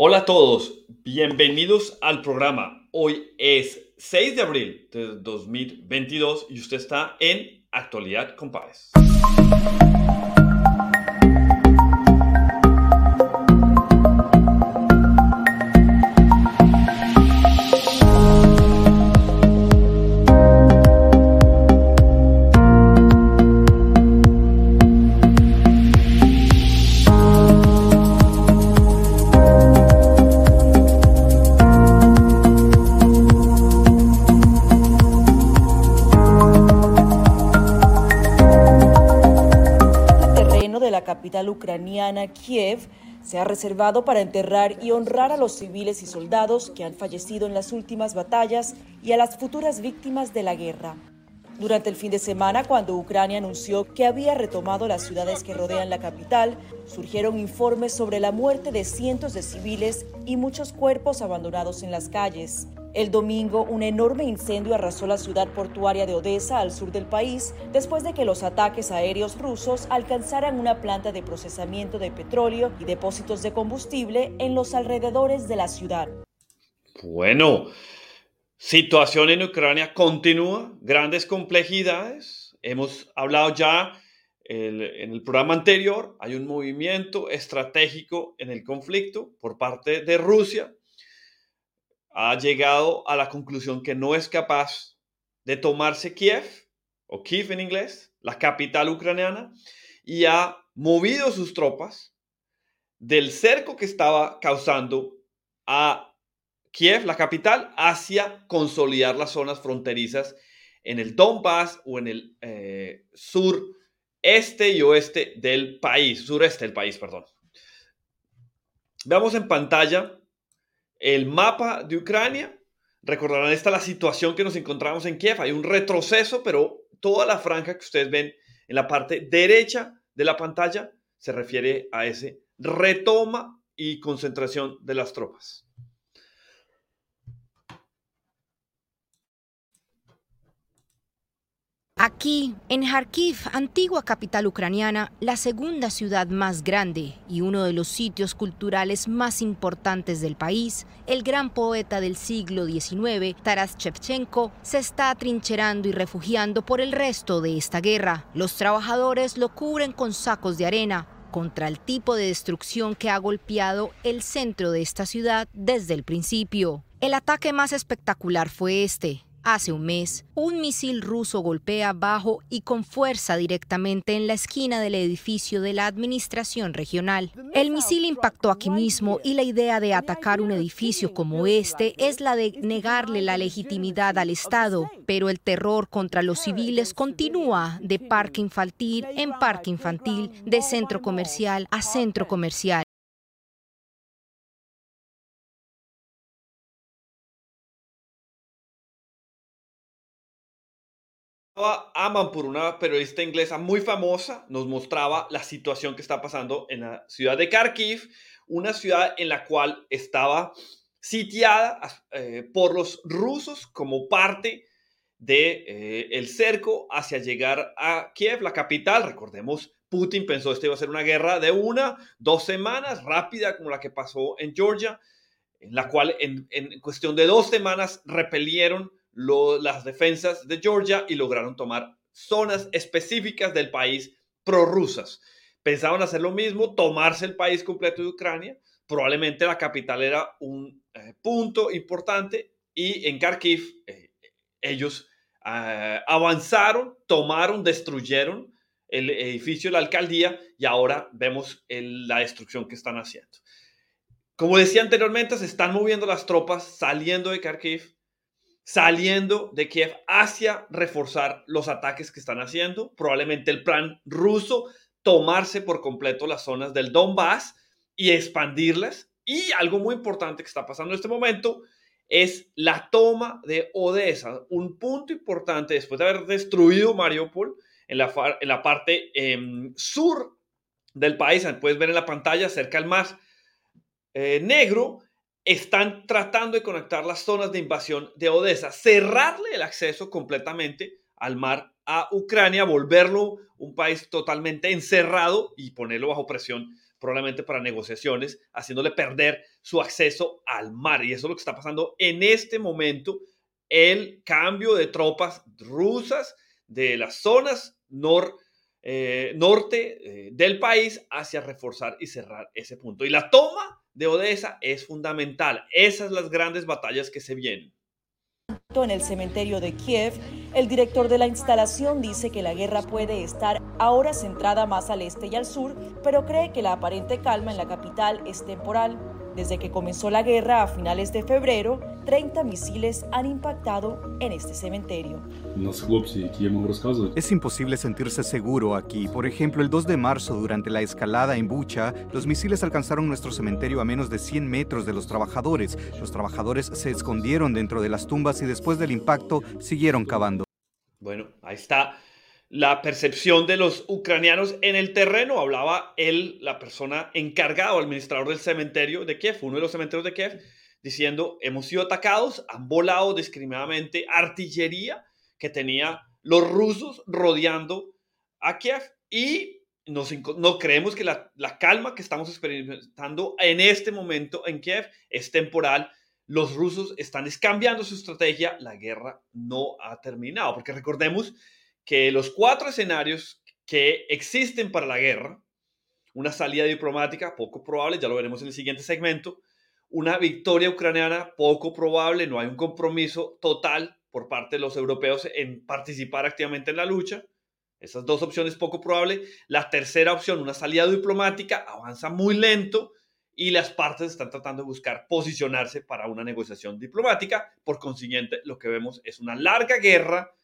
Hola a todos, bienvenidos al programa. Hoy es 6 de abril de 2022 y usted está en Actualidad con. Ucraniana, Kiev, se ha reservado para enterrar y honrar a los civiles y soldados que han fallecido en las últimas batallas y a las futuras víctimas de la guerra. Durante el fin de semana, cuando Ucrania anunció que había retomado las ciudades que rodean la capital, surgieron informes sobre la muerte de cientos de civiles y muchos cuerpos abandonados en las calles. El domingo, un enorme incendio arrasó la ciudad portuaria de Odessa al sur del país después de que los ataques aéreos rusos alcanzaran una planta de procesamiento de petróleo y depósitos de combustible en los alrededores de la ciudad. Bueno, situación en Ucrania continúa, grandes complejidades. Hemos hablado ya en el programa anterior, hay un movimiento estratégico en el conflicto por parte de Rusia ha llegado a la conclusión que no es capaz de tomarse Kiev, o Kiev en inglés, la capital ucraniana, y ha movido sus tropas del cerco que estaba causando a Kiev, la capital, hacia consolidar las zonas fronterizas en el Donbass o en el eh, sur este y oeste del país, sureste del país, perdón. Veamos en pantalla el mapa de Ucrania. Recordarán esta la situación que nos encontramos en Kiev. Hay un retroceso, pero toda la franja que ustedes ven en la parte derecha de la pantalla se refiere a ese retoma y concentración de las tropas. Aquí, en Kharkiv, antigua capital ucraniana, la segunda ciudad más grande y uno de los sitios culturales más importantes del país, el gran poeta del siglo XIX, Taras Shevchenko, se está atrincherando y refugiando por el resto de esta guerra. Los trabajadores lo cubren con sacos de arena, contra el tipo de destrucción que ha golpeado el centro de esta ciudad desde el principio. El ataque más espectacular fue este, Hace un mes, un misil ruso golpea bajo y con fuerza directamente en la esquina del edificio de la administración regional. El misil impactó aquí mismo y la idea de atacar un edificio como este es la de negarle la legitimidad al Estado, pero el terror contra los civiles continúa de parque infantil en parque infantil, de centro comercial a centro comercial. Aman por una periodista inglesa muy famosa, nos mostraba la situación que está pasando en la ciudad de Kharkiv, una ciudad en la cual estaba sitiada eh, por los rusos como parte de eh, el cerco hacia llegar a Kiev, la capital. Recordemos, Putin pensó que iba a ser una guerra de una, dos semanas, rápida como la que pasó en Georgia, en la cual en cuestión de dos semanas repelieron las defensas de Georgia y lograron tomar zonas específicas del país prorrusas. Pensaban hacer lo mismo, tomarse el país completo de Ucrania. Probablemente la capital era un eh, punto importante y en Kharkiv eh, ellos eh, avanzaron, tomaron, destruyeron el edificio de la alcaldía y ahora vemos la destrucción que están haciendo. Como decía anteriormente, se están moviendo las tropas saliendo de Kharkiv saliendo de Kiev hacia reforzar los ataques que están haciendo. Probablemente el plan ruso, tomarse por completo las zonas del Donbass y expandirlas. Y algo muy importante que está pasando en este momento es la toma de Odessa, un punto importante después de haber destruido Mariupol en la, en la parte em, sur del país. Puedes ver en la pantalla cerca al mar eh, negro están tratando de conectar las zonas de invasión de Odessa, cerrarle el acceso completamente al mar a Ucrania, volverlo un país totalmente encerrado y ponerlo bajo presión probablemente para negociaciones, haciéndole perder su acceso al mar. Y eso es lo que está pasando en este momento, el cambio de tropas rusas de las zonas eh, norte eh, del país hacia reforzar y cerrar ese punto. Y la toma de Odessa es fundamental. Esas las grandes batallas que se vienen. En el cementerio de Kiev, el director de la instalación dice que la guerra puede estar ahora centrada más al este y al sur, pero cree que la aparente calma en la capital es temporal. Desde que comenzó la guerra a finales de febrero, 30 misiles han impactado en este cementerio. Es imposible sentirse seguro aquí. Por ejemplo, el 2 de marzo, durante la escalada en Bucha, los misiles alcanzaron nuestro cementerio a menos de 100 metros de los trabajadores. Los trabajadores se escondieron dentro de las tumbas y después del impacto siguieron cavando. Bueno, ahí está la percepción de los ucranianos en el terreno. Hablaba él, la persona encargada, administrador del cementerio de Kiev, uno de los cementerios de Kiev, diciendo, hemos sido atacados, han volado discriminadamente artillería que tenía los rusos rodeando a Kiev y no creemos que la, la calma que estamos experimentando en este momento en Kiev es temporal. Los rusos están cambiando su estrategia, la guerra no ha terminado, porque recordemos que los cuatro escenarios que existen para la guerra, una salida diplomática poco probable, ya lo veremos en el siguiente segmento, una victoria ucraniana poco probable, no hay un compromiso total por parte de los europeos en participar activamente en la lucha. Esas dos opciones poco probable. La tercera opción, una salida diplomática, avanza muy lento y las partes están tratando de buscar posicionarse para una negociación diplomática. Por consiguiente, lo que vemos es una larga guerra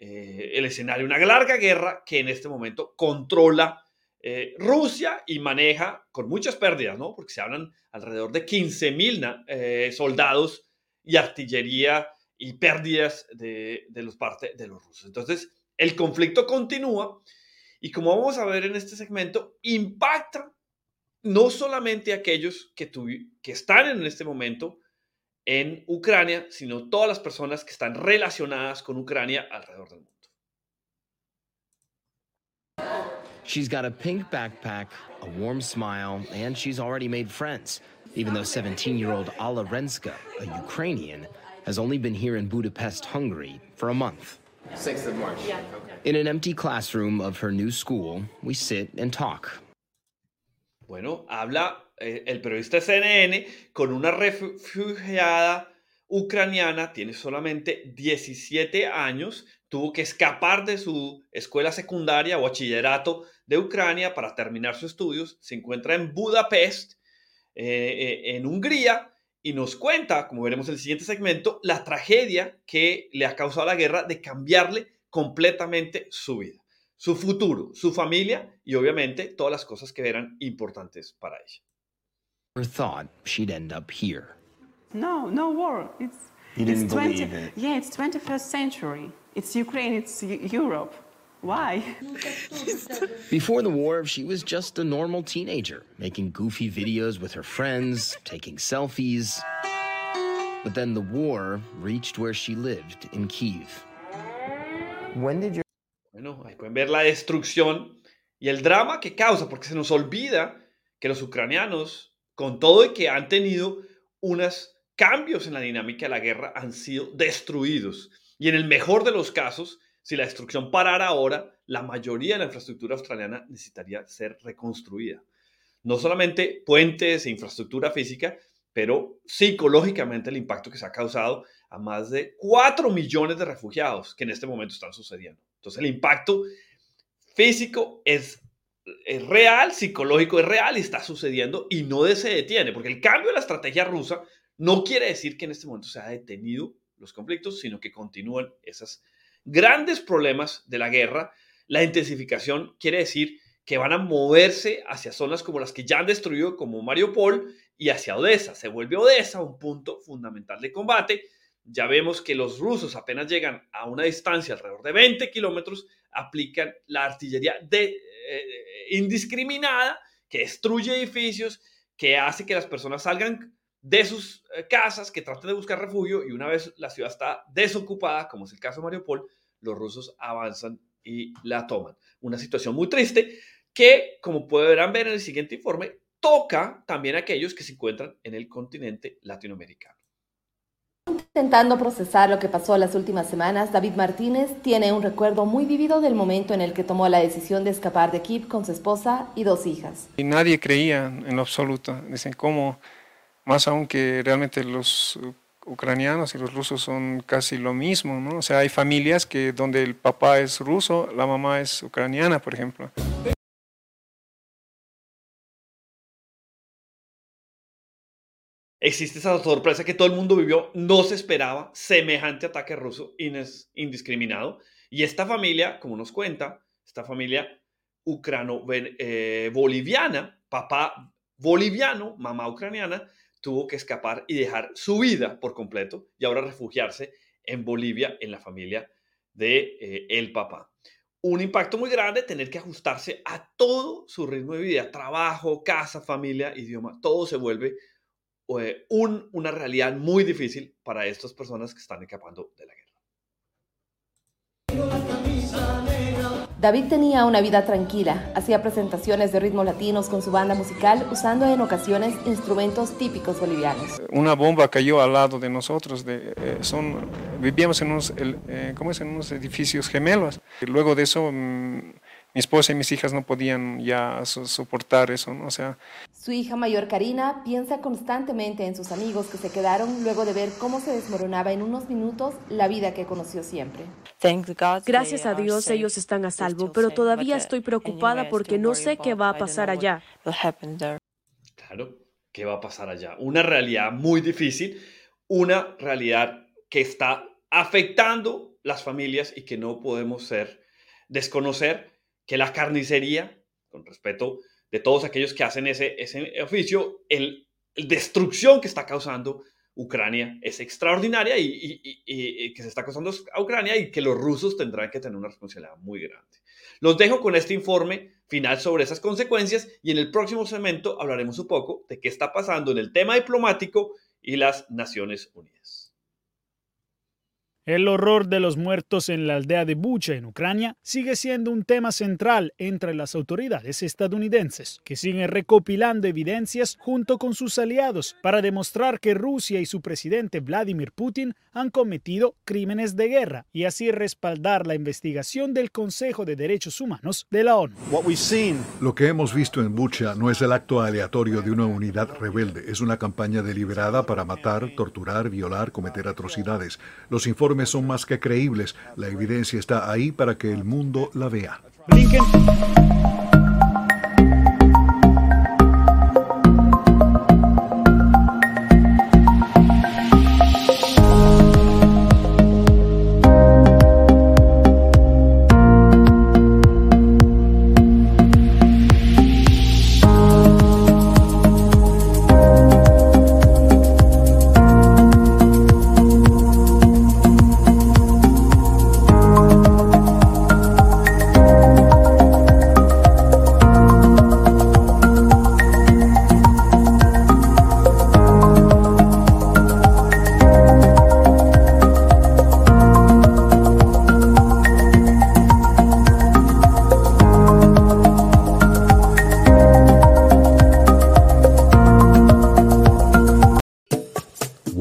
eh, el escenario, una larga guerra que en este momento controla eh, Rusia y maneja con muchas pérdidas, ¿no? Porque se hablan alrededor de 15 mil eh, soldados y artillería y pérdidas de, de los parte de los rusos. Entonces, el conflicto continúa y como vamos a ver en este segmento, impacta no solamente a aquellos que, que están en este momento en Ucrania, sino todas las personas que están relacionadas con Ucrania alrededor del mundo. She's got a pink backpack, a warm smile, and she's already made friends, even though 17-year-old Alla Renska, a Ukrainian, has only been here in Budapest, Hungary, for a month. 6th of March. Yeah. In an empty classroom of her new school, we sit and talk. Bueno, habla el periodista CNN con una refugiada ucraniana, tiene solamente 17 años, tuvo que escapar de su escuela secundaria o bachillerato de Ucrania para terminar sus estudios, se encuentra en Budapest, eh, eh, en Hungría, y nos cuenta, como veremos en el siguiente segmento, la tragedia que le ha causado la guerra de cambiarle completamente su vida, su futuro, su familia y obviamente todas las cosas que eran importantes para ella. Thought she'd end up here. No, no war. It's, you didn't it's 20, believe it. Yeah, it's 21st century. It's Ukraine, it's Europe. Why? Before the war, she was just a normal teenager, making goofy videos with her friends, taking selfies. But then the war reached where she lived in Kiev. When did you... Bueno, ahí pueden ver la destrucción y el drama que causa, porque se nos olvida que los ucranianos con todo y que han tenido unos cambios en la dinámica de la guerra, han sido destruidos. Y en el mejor de los casos, si la destrucción parara ahora, la mayoría de la infraestructura australiana necesitaría ser reconstruida. No solamente puentes e infraestructura física, pero psicológicamente el impacto que se ha causado a más de 4 millones de refugiados que en este momento están sucediendo. Entonces el impacto físico es es real, psicológico es real y está sucediendo y no se detiene, porque el cambio de la estrategia rusa no quiere decir que en este momento se ha detenido los conflictos, sino que continúan esos grandes problemas de la guerra. La intensificación quiere decir que van a moverse hacia zonas como las que ya han destruido, como Mariupol, y hacia Odessa. Se vuelve Odessa un punto fundamental de combate. Ya vemos que los rusos apenas llegan a una distancia alrededor de 20 kilómetros, aplican la artillería de indiscriminada que destruye edificios, que hace que las personas salgan de sus eh, casas, que traten de buscar refugio y una vez la ciudad está desocupada, como es el caso de Mariupol, los rusos avanzan y la toman. Una situación muy triste. que, como podrán ver en el siguiente informe, toca también a aquellos que se encuentran en el continente latinoamericano. Intentando procesar lo que pasó las últimas semanas, David Martínez tiene un recuerdo muy vivido del momento en el que tomó la decisión de escapar de Kiev con su esposa y dos hijas. Y nadie creía en lo absoluto. Dicen cómo, más aún que realmente los ucranianos y los rusos son casi lo mismo, ¿no? O sea, hay familias que donde el papá es ruso, la mamá es ucraniana, por ejemplo. Existe esa sorpresa que todo el mundo vivió, no se esperaba semejante ataque ruso indiscriminado. Y esta familia, como nos cuenta, esta familia ucrano-boliviana, eh, papá boliviano, mamá ucraniana, tuvo que escapar y dejar su vida por completo y ahora refugiarse en Bolivia, en la familia de eh, el papá. Un impacto muy grande tener que ajustarse a todo su ritmo de vida, trabajo, casa, familia, idioma, todo se vuelve eh, un, una realidad muy difícil para estas personas que están escapando de la guerra. David tenía una vida tranquila, hacía presentaciones de ritmos latinos con su banda musical usando en ocasiones instrumentos típicos bolivianos. Una bomba cayó al lado de nosotros, de, eh, son, vivíamos en unos, eh, ¿cómo es? en unos edificios gemelos. Luego de eso... Mm, mi esposa y mis hijas no podían ya soportar eso, ¿no? O sea... Su hija mayor Karina piensa constantemente en sus amigos que se quedaron luego de ver cómo se desmoronaba en unos minutos la vida que conoció siempre. Gracias a Dios ellos están a salvo, pero todavía estoy preocupada porque no sé qué va a pasar allá. Claro, ¿qué va a pasar allá? Una realidad muy difícil, una realidad que está afectando las familias y que no podemos ser desconocer que la carnicería, con respeto de todos aquellos que hacen ese, ese oficio, el, destrucción que está causando Ucrania es extraordinaria y, que se está causando a Ucrania y que los rusos tendrán que tener una responsabilidad muy grande. Los dejo con este informe final sobre esas consecuencias y en el próximo segmento hablaremos un poco de qué está pasando en el tema diplomático y las Naciones Unidas. El horror de los muertos en la aldea de Bucha, en Ucrania, sigue siendo un tema central entre las autoridades estadounidenses, que siguen recopilando evidencias junto con sus aliados para demostrar que Rusia y su presidente Vladimir Putin han cometido crímenes de guerra y así respaldar la investigación del Consejo de Derechos Humanos de la ONU. Lo que hemos visto en Bucha no es el acto aleatorio de una unidad rebelde, es una campaña deliberada para matar, torturar, violar, cometer atrocidades. Los informes son más que creíbles. La evidencia está ahí para que el mundo la vea.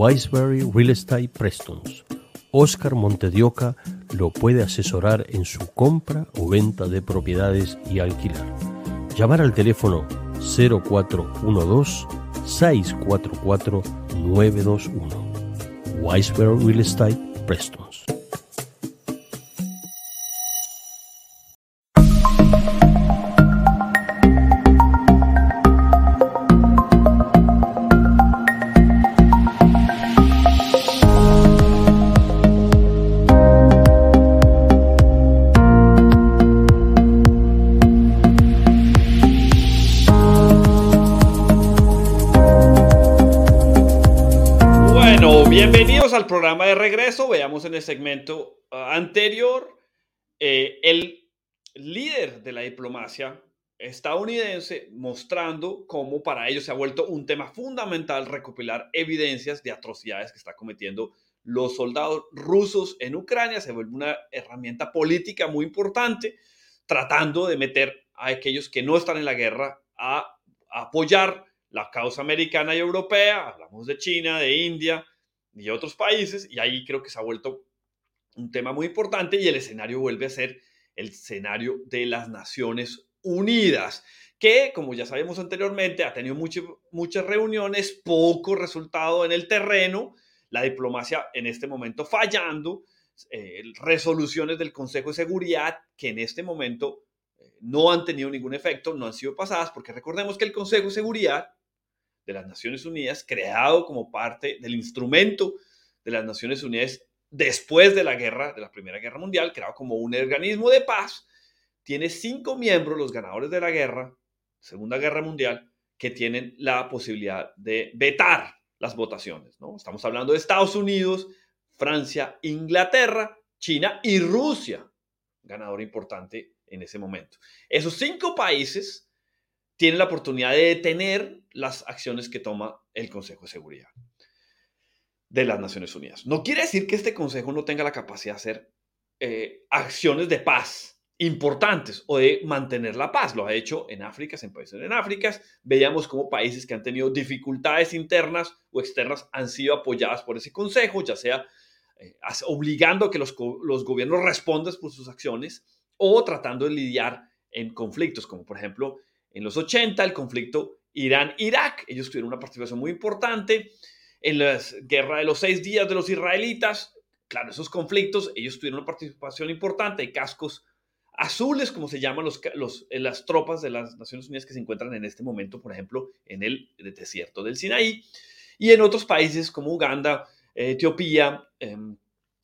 Wiseberry Real Estate Prestons. Oscar Montedioca lo puede asesorar en su compra o venta de propiedades y alquilar. Llamar al teléfono 0412 644 921. Wiseberry Real Estate Prestons. Regreso. Veamos en el segmento ah, anterior eh, el líder de la diplomacia estadounidense mostrando cómo para ellos se ha vuelto un tema fundamental recopilar evidencias de atrocidades que está cometiendo los soldados rusos en Ucrania. Se vuelve una herramienta política muy importante tratando de meter a aquellos que no están en la guerra a, apoyar la causa americana y europea, hablamos de China, de India y otros países, y ahí creo que se ha vuelto un tema muy importante y el escenario vuelve a ser el escenario de las Naciones Unidas, que, como ya sabemos anteriormente, ha tenido muchas reuniones, poco resultado en el terreno, la diplomacia en este momento fallando, eh, resoluciones del Consejo de Seguridad que en este momento eh, no han tenido ningún efecto, no han sido pasadas, porque recordemos que el Consejo de Seguridad de las Naciones Unidas, creado como parte del instrumento de las Naciones Unidas después de la guerra, de la Primera Guerra Mundial, creado como un organismo de paz, tiene cinco miembros, los ganadores de la guerra, Segunda Guerra Mundial, que tienen la posibilidad de vetar las votaciones. ¿no? Estamos hablando de Estados Unidos, Francia, Inglaterra, China y Rusia, ganador importante en ese momento. Esos cinco países tienen la oportunidad de detener las acciones que toma el Consejo de Seguridad de las Naciones Unidas. No quiere decir que este Consejo no tenga la capacidad de hacer eh, acciones de paz importantes o de mantener la paz. Lo ha hecho en África, en países en África. Veíamos cómo países que han tenido dificultades internas o externas han sido apoyadas por ese consejo, ya sea eh, obligando a que los, los gobiernos respondan por sus acciones o tratando de lidiar en conflictos, como por ejemplo en los 80 el conflicto Irán-Irak. Ellos tuvieron una participación muy importante en la guerra de los seis días de los israelitas. Claro, esos conflictos, ellos tuvieron una participación importante, hay cascos azules, como se llaman los, eh, las tropas de las Naciones Unidas que se encuentran en este momento, por ejemplo, en el desierto del Sinaí, y en otros países como Uganda, Etiopía, em,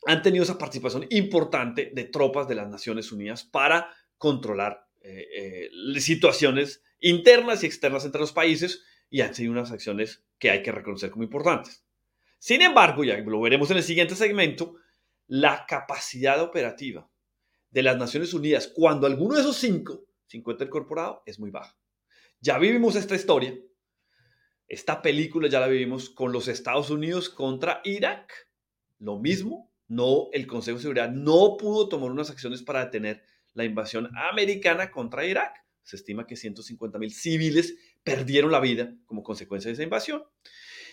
han tenido esa participación importante de tropas de las Naciones Unidas para controlar eh, eh, situaciones internas y externas entre los países y han sido unas acciones que hay que reconocer como importantes. Sin embargo, ya lo veremos en el siguiente segmento, la capacidad operativa de las Naciones Unidas, cuando alguno de esos cinco se encuentra incorporado, es muy baja. Ya vivimos esta historia. Esta película ya la vivimos con los Estados Unidos contra Irak. Lo mismo, no, el Consejo de Seguridad no pudo tomar unas acciones para detener la invasión americana contra Irak. Se estima que 150 mil civiles perdieron la vida como consecuencia de esa invasión.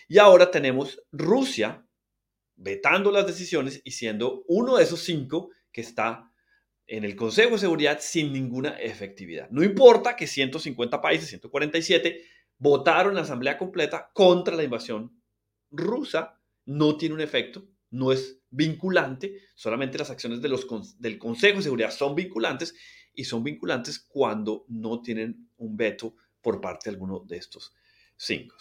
Y ahora tenemos Rusia vetando las decisiones y siendo uno de esos cinco que está en el Consejo de Seguridad sin ninguna efectividad. No importa que 150 países, 147, votaron en la asamblea completa contra la invasión rusa, no tiene un efecto, no es vinculante, solamente las acciones de los, del Consejo de Seguridad son vinculantes y son vinculantes cuando no tienen un veto por parte de alguno de estos cinco.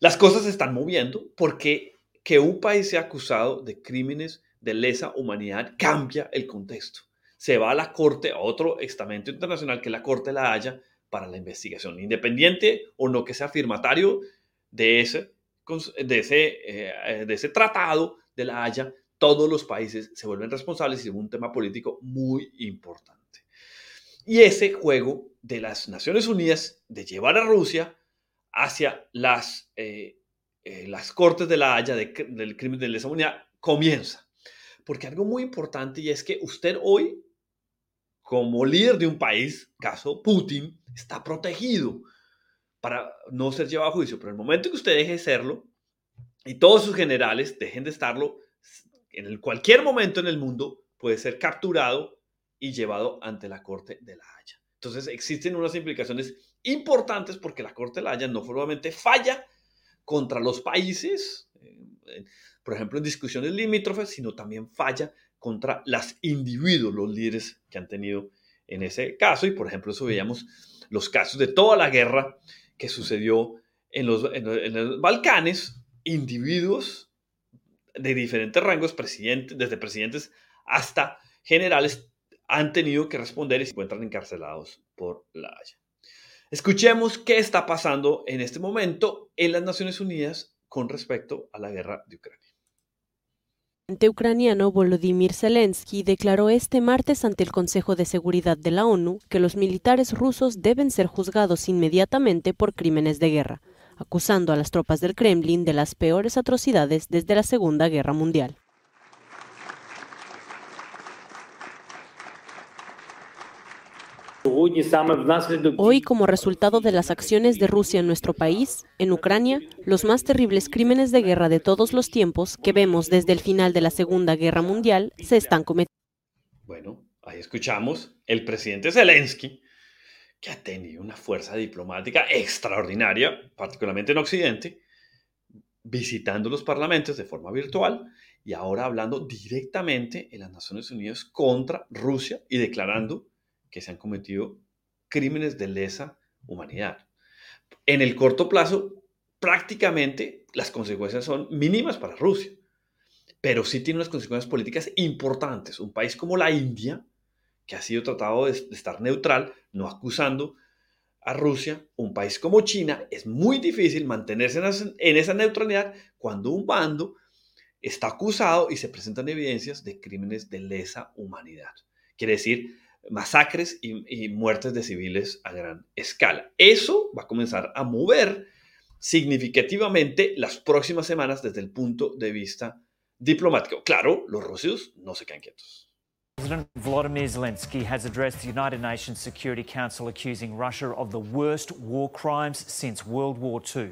Las cosas se están moviendo porque que un país sea acusado de crímenes de lesa humanidad cambia el contexto se va a la Corte, a otro estamento internacional que la Corte la haya para la investigación, independiente o no que sea firmatario de ese, de ese, eh, de ese tratado de la Haya, todos los países se vuelven responsables y es un tema político muy importante. Y ese juego de las Naciones Unidas de llevar a Rusia hacia las, eh, eh, las cortes de la Haya del crimen de lesa humanidad comienza. Porque algo muy importante y es que usted hoy como líder de un país, caso Putin, está protegido para no ser llevado a juicio. Pero el momento que usted deje de serlo y todos sus generales dejen de estarlo, en cualquier momento en el mundo puede ser capturado y llevado ante la Corte de la Haya. Entonces existen unas implicaciones importantes porque la Corte de la Haya no solamente falla contra los países, eh, por ejemplo en discusiones limítrofes, sino también falla contra los individuos, los líderes que han tenido en ese caso. Y por ejemplo, eso veíamos los casos de toda la guerra que sucedió en los, en los Balcanes, individuos de diferentes rangos, presidentes, desde presidentes hasta generales, han tenido que responder y se encuentran encarcelados por la Haya. Escuchemos qué está pasando en este momento en las Naciones Unidas con respecto a la guerra de Ucrania. Presidente ucraniano Volodymyr Zelensky declaró este martes ante el Consejo de Seguridad de la ONU que los militares rusos deben ser juzgados inmediatamente por crímenes de guerra, acusando a las tropas del Kremlin de las peores atrocidades desde la Segunda Guerra Mundial. Hoy, como resultado de las acciones de Rusia en nuestro país, en Ucrania, los más terribles crímenes de guerra de todos los tiempos que vemos desde el final de la Segunda Guerra Mundial se están cometiendo. Bueno, ahí escuchamos el presidente Zelensky, que ha tenido una fuerza diplomática extraordinaria, particularmente en Occidente, visitando los parlamentos de forma virtual y ahora hablando directamente en las Naciones Unidas contra Rusia y declarando que se han cometido crímenes de lesa humanidad. En el corto plazo, prácticamente las consecuencias son mínimas para Rusia, pero sí tiene unas consecuencias políticas importantes. Un país como la India, que ha sido tratado de, estar neutral, no acusando a Rusia, un país como China, es muy difícil mantenerse en esa neutralidad cuando un bando está acusado y se presentan evidencias de crímenes de lesa humanidad. Quiere decir, masacres y, muertes de civiles a gran escala. Eso va a comenzar a mover significativamente las próximas semanas desde el punto de vista diplomático. Claro, los rusos no se quedan quietos. President Vladimir Zelensky has addressed the United Nations Security Council accusing Russia of the worst war crimes since World War II.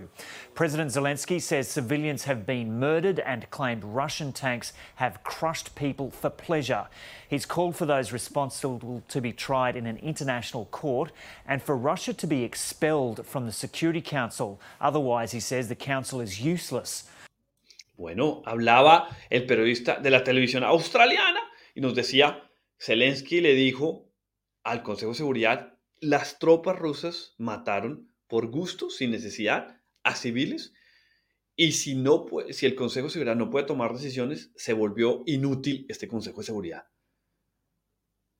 President Zelensky says civilians have been murdered and claimed Russian tanks have crushed people for pleasure. He's called for those responsible to be tried in an international court and for Russia to be expelled from the Security Council. Otherwise, he says the council is useless. Bueno, hablaba el periodista de la televisión australiana y nos decía, Zelensky le dijo al Consejo de Seguridad, las tropas rusas mataron por gusto, sin necesidad, a civiles, y si, no, si el Consejo de Seguridad no puede tomar decisiones, se volvió inútil este Consejo de Seguridad.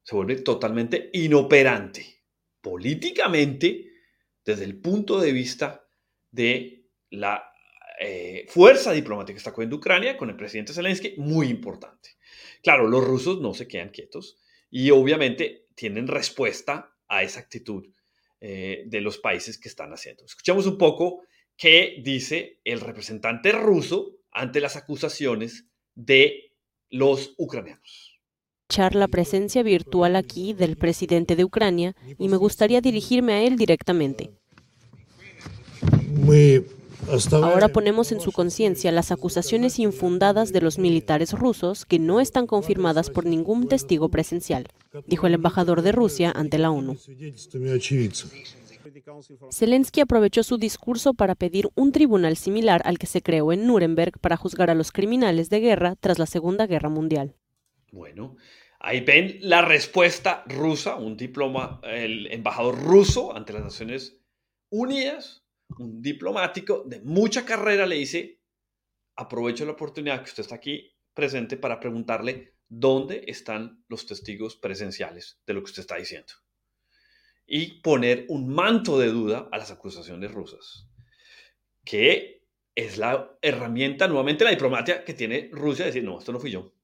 Se vuelve totalmente inoperante, políticamente, desde el punto de vista de la eh, fuerza diplomática que está cogiendo Ucrania con el presidente Zelensky, muy importante. Claro, los rusos no se quedan quietos y obviamente tienen respuesta a esa actitud eh, de los países que están haciendo. Escuchemos un poco qué dice el representante ruso ante las acusaciones de los ucranianos. La presencia virtual aquí del presidente de Ucrania y me gustaría dirigirme a él directamente. Ahora ponemos en su conciencia las acusaciones infundadas de los militares rusos que no están confirmadas por ningún testigo presencial, dijo el embajador de Rusia ante la ONU. Zelensky aprovechó su discurso para pedir un tribunal similar al que se creó en Nuremberg para juzgar a los criminales de guerra tras la Segunda Guerra Mundial. Bueno, ahí ven la respuesta rusa, un diploma, el embajador ruso ante las Naciones Unidas un diplomático de mucha carrera le dice, aprovecho la oportunidad que usted está aquí presente para preguntarle dónde están los testigos presenciales de lo que usted está diciendo. Y poner un manto de duda a las acusaciones rusas, que es la herramienta, nuevamente la diplomacia que tiene Rusia, de decir, no, esto no fui yo,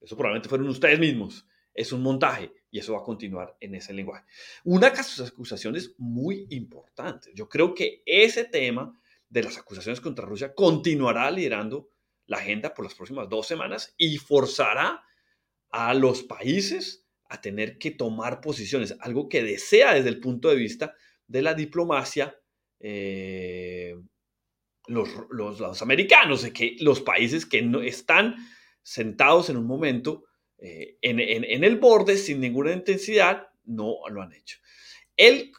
eso probablemente fueron ustedes mismos, es un montaje y eso va a continuar en ese lenguaje. Una de las acusaciones muy importantes. Yo creo que ese tema de las acusaciones contra Rusia continuará liderando la agenda por las próximas dos semanas y forzará a los países a tener que tomar posiciones, algo que desea desde el punto de vista de la diplomacia eh, los, los, americanos, de que los países que no están sentados en un momento eh, en, el borde sin ninguna intensidad, no lo han hecho. Él,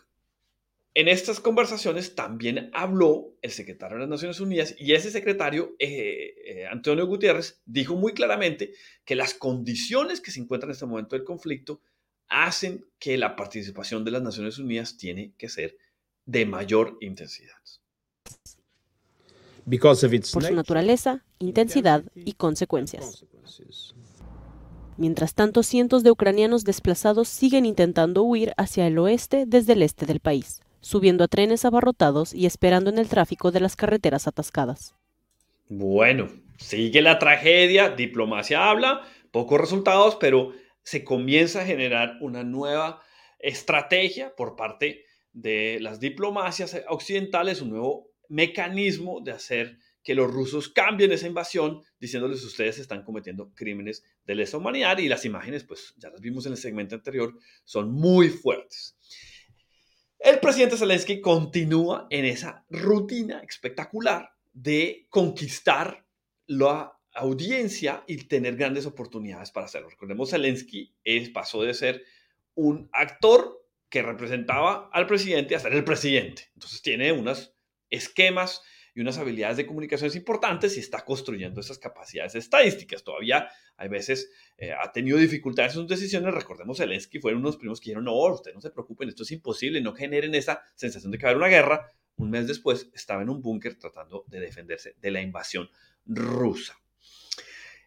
en estas conversaciones también habló el secretario de las Naciones Unidas y ese secretario, eh, eh, Antonio Gutiérrez, dijo muy claramente que las condiciones que se encuentran en este momento del conflicto hacen que la participación de las Naciones Unidas tiene que ser de mayor intensidad. Por su naturaleza, intensidad y consecuencias. Mientras tanto, cientos de ucranianos desplazados siguen intentando huir hacia el oeste desde el este del país, subiendo a trenes abarrotados y esperando en el tráfico de las carreteras atascadas. Bueno, sigue la tragedia, diplomacia habla, pocos resultados, pero se comienza a generar una nueva estrategia por parte de las diplomacias occidentales, un nuevo mecanismo de hacer que los rusos cambien esa invasión diciéndoles ustedes están cometiendo crímenes de lesa humanidad y las imágenes, pues ya las vimos en el segmento anterior, son muy fuertes. El presidente Zelensky continúa en esa rutina espectacular de conquistar la audiencia y tener grandes oportunidades para hacerlo. Recordemos, Zelensky es, pasó de ser un actor que representaba al presidente a ser el presidente. Entonces tiene unos esquemas y unas habilidades de comunicaciones importantes y está construyendo esas capacidades estadísticas. Todavía hay veces eh, ha tenido dificultades en sus decisiones. Recordemos, Zelensky fueron unos primos que dijeron, no, ustedes no se preocupen, esto es imposible, no generen esa sensación de que va a haber una guerra. Un mes después estaba en un búnker tratando de defenderse de la invasión rusa.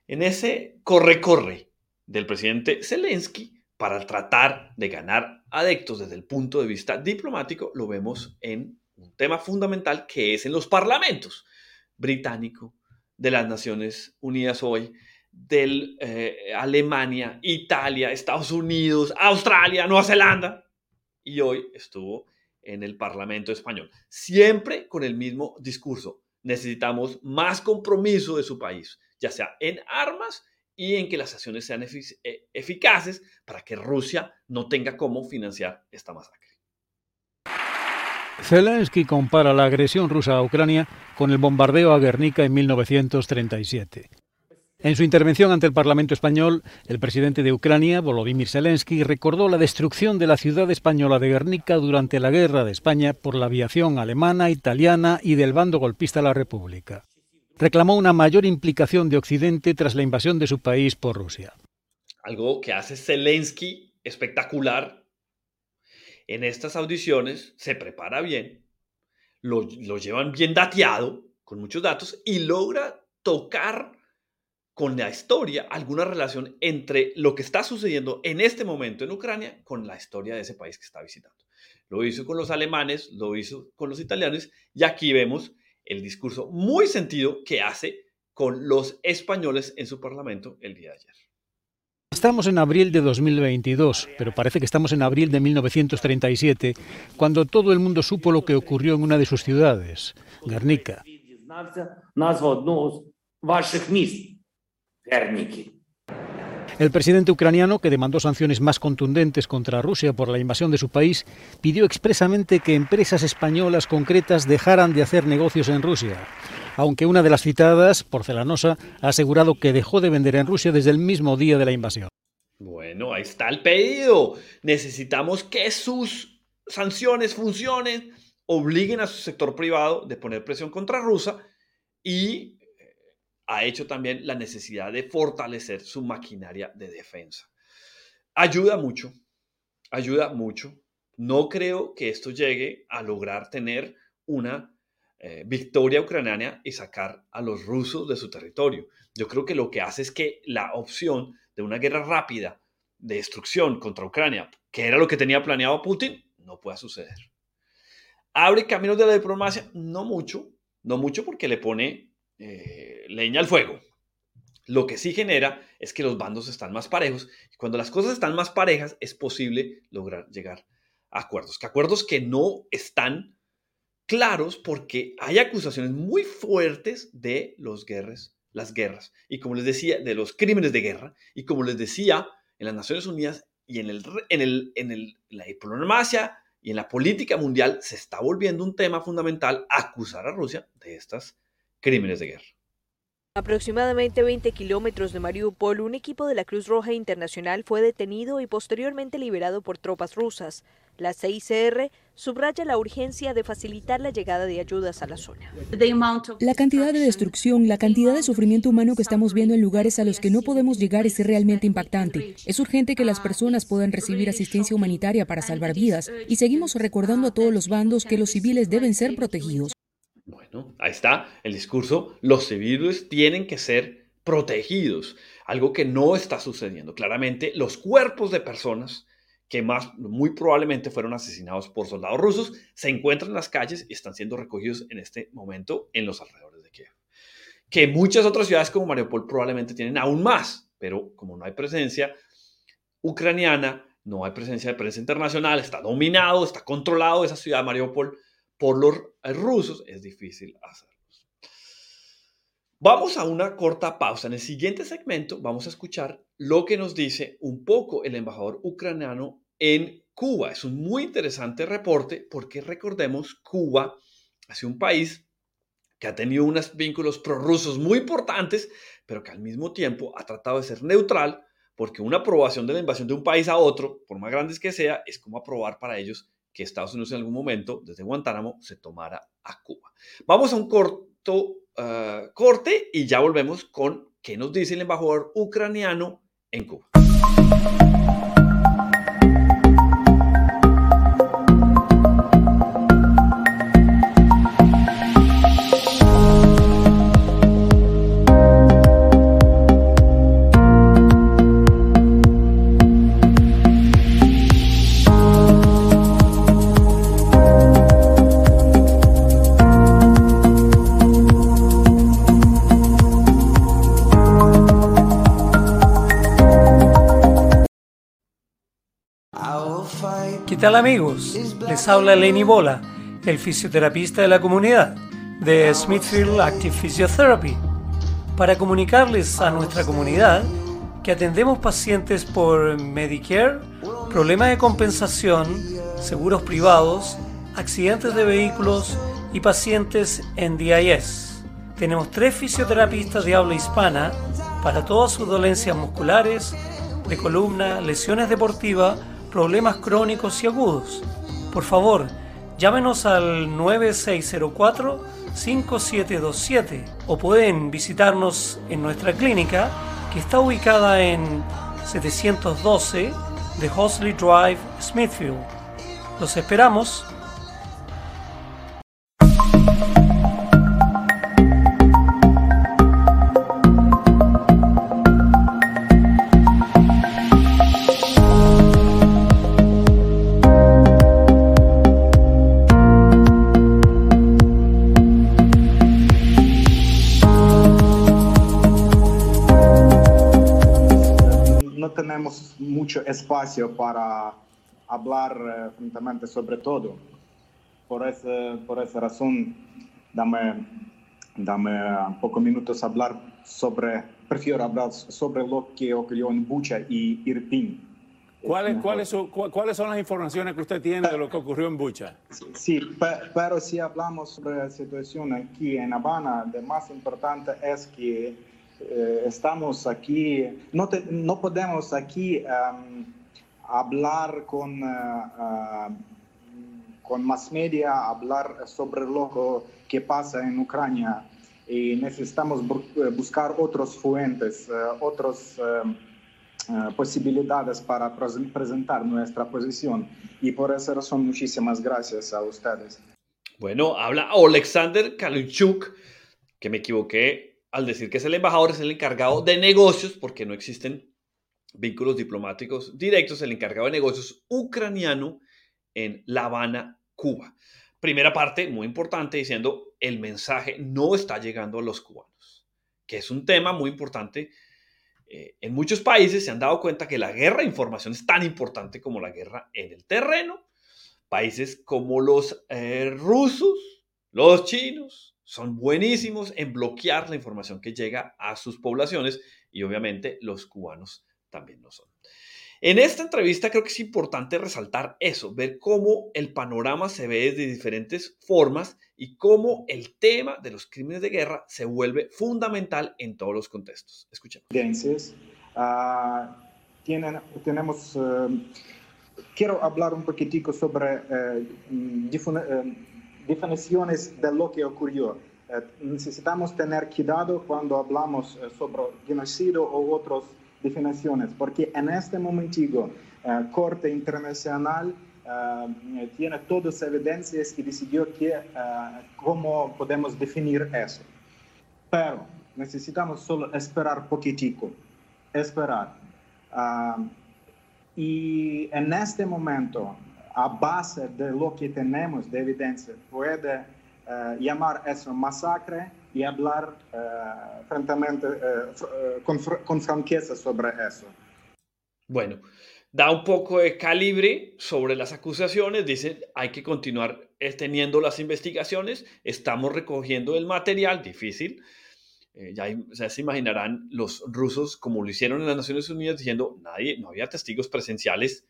En ese corre-corre del presidente Zelensky para tratar de ganar adeptos desde el punto de vista diplomático, lo vemos en un tema fundamental que es en los parlamentos británico, de las Naciones Unidas hoy, de eh, Alemania, Italia, Estados Unidos, Australia, Nueva Zelanda, y hoy estuvo en el Parlamento español, siempre con el mismo discurso. Necesitamos más compromiso de su país, ya sea en armas y en que las acciones sean eh, eficaces para que Rusia no tenga cómo financiar esta masacre. Zelensky compara la agresión rusa a Ucrania con el bombardeo a Guernica en 1937. En su intervención ante el Parlamento español, el presidente de Ucrania, Volodymyr Zelensky, recordó la destrucción de la ciudad española de Guernica durante la Guerra de España por la aviación alemana, italiana y del bando golpista de la República. Reclamó una mayor implicación de Occidente tras la invasión de su país por Rusia. Algo que hace Zelensky espectacular en estas audiciones se prepara bien, lo, llevan bien dateado, con muchos datos, y logra tocar con la historia alguna relación entre lo que está sucediendo en este momento en Ucrania con la historia de ese país que está visitando. Lo hizo con los alemanes, lo hizo con los italianos y aquí vemos el discurso muy sentido que hace con los españoles en su parlamento el día de ayer. Estamos en abril de 2022, pero parece que estamos en abril de 1937, cuando todo el mundo supo lo que ocurrió en una de sus ciudades, Guernica. El presidente ucraniano, que demandó sanciones más contundentes contra Rusia por la invasión de su país, pidió expresamente que empresas españolas concretas dejaran de hacer negocios en Rusia aunque una de las citadas, porcelanosa, ha asegurado que dejó de vender en Rusia desde el mismo día de la invasión. Bueno, ahí está el pedido. Necesitamos que sus sanciones funcionen, obliguen a su sector privado de poner presión contra Rusia y ha hecho también la necesidad de fortalecer su maquinaria de defensa. Ayuda mucho, ayuda mucho. No creo que esto llegue a lograr tener una eh, victoria ucraniana y sacar a los rusos de su territorio. Yo creo que lo que hace es que la opción de una guerra rápida de destrucción contra Ucrania, que era lo que tenía planeado Putin, no pueda suceder. ¿Abre caminos de la diplomacia? No mucho, no mucho porque le pone eh, leña al fuego. Lo que sí genera es que los bandos están más parejos y cuando las cosas están más parejas es posible lograr llegar a acuerdos. Que acuerdos que no están claros porque hay acusaciones muy fuertes de los guerras, las guerras, y como les decía, de los crímenes de guerra, y como les decía, en las Naciones Unidas y en, el, en, el, en el, la diplomacia y en la política mundial se está volviendo un tema fundamental acusar a Rusia de estos crímenes de guerra. Aproximadamente 20 kilómetros de Mariupol, un equipo de la Cruz Roja Internacional fue detenido y posteriormente liberado por tropas rusas. La CICR subraya la urgencia de facilitar la llegada de ayudas a la zona. La cantidad de destrucción, la cantidad de sufrimiento humano que estamos viendo en lugares a los que no podemos llegar es realmente impactante. Es urgente que las personas puedan recibir asistencia humanitaria para salvar vidas y seguimos recordando a todos los bandos que los civiles deben ser protegidos. Bueno, ahí está el discurso. Los civiles tienen que ser protegidos, algo que no está sucediendo. Claramente, los cuerpos de personas que más muy probablemente fueron asesinados por soldados rusos, se encuentran en las calles y están siendo recogidos en este momento en los alrededores de Kiev. Que muchas otras ciudades como Mariupol probablemente tienen aún más, pero como no hay presencia ucraniana, no hay presencia de prensa internacional, está dominado, está controlado esa ciudad de Mariupol por los rusos, es difícil hacerlo. Vamos a una corta pausa. En el siguiente segmento vamos a escuchar lo que nos dice un poco el embajador ucraniano en Cuba. Es un muy interesante reporte porque recordemos, Cuba sido un país que ha tenido unos vínculos prorrusos muy importantes, pero que al mismo tiempo ha tratado de ser neutral, porque una aprobación de la invasión de un país a otro, por más grandes que sea, es como aprobar para ellos que Estados Unidos en algún momento, desde Guantánamo, se tomara a Cuba. Vamos a un corto ah, corte y ya volvemos con qué nos dice el embajador ucraniano en Cuba. Tal amigos? Les habla Lenny Bola, el fisioterapista de la comunidad de Smithfield Active Physiotherapy, para comunicarles a nuestra comunidad que atendemos pacientes por Medicare, problemas de compensación, seguros privados, accidentes de vehículos y pacientes en DIS. Tenemos tres fisioterapistas de habla hispana para todas sus dolencias musculares, de columna, lesiones deportivas, problemas crónicos y agudos. Por favor, llámenos al 9604-5727 o pueden visitarnos en nuestra clínica que está ubicada en 712 de Hosley Drive, Smithfield. Los esperamos espacio para hablar eh, francamente sobre todo. Por, ese, por esa razón, dame, dame un poco minutos hablar sobre, prefiero hablar sobre lo que ocurrió en Bucha y Irpin. ¿Cuáles, cuáles, son, ¿Cuáles son las informaciones que usted tiene de lo que ocurrió en Bucha? Sí, pero si hablamos sobre la situación aquí en Habana, lo más importante es que eh, estamos aquí, no, no podemos aquí hablar con, uh, con más media, hablar sobre lo que pasa en Ucrania y necesitamos buscar otros fuentes, otras posibilidades para presentar nuestra posición. Y por esa razón, muchísimas gracias a ustedes. Bueno, habla Alexander Kalinchuk, que me equivoqué al decir que es el embajador, es el encargado de negocios, porque no existen vínculos diplomáticos directos, el encargado de negocios ucraniano en La Habana, Cuba. Primera parte, muy importante, diciendo el mensaje no está llegando a los cubanos, que es un tema muy importante. Eh, en muchos países se han dado cuenta que la guerra de información es tan importante como la guerra en el terreno. Países como los eh, rusos, los chinos, son buenísimos en bloquear la información que llega a sus poblaciones y obviamente los cubanos también lo son. En esta entrevista creo que es importante resaltar eso, ver cómo el panorama se ve de diferentes formas y cómo el tema de los crímenes de guerra se vuelve fundamental en todos los contextos. Escuchemos. Uh, tienen, tenemos, eh, quiero hablar un poquitico sobre eh, definiciones de lo que ocurrió. Eh, necesitamos tener cuidado cuando hablamos eh, sobre genocidio o otras definiciones, porque en este momento eh, Corte Internacional tiene todas las evidencias y decidió que, cómo podemos definir eso. Pero necesitamos solo esperar poquitico, esperar. y en este momento a base de lo que tenemos de evidencia, puede uh, llamar eso masacre y hablar uh, francamente, uh, con, con, franqueza sobre eso. Bueno, da un poco de calibre sobre las acusaciones, dice hay que continuar teniendo las investigaciones, estamos recogiendo el material, difícil, Eh, ya, ya, se imaginarán los rusos como lo hicieron en las Naciones Unidas diciendo nadie, no había testigos presenciales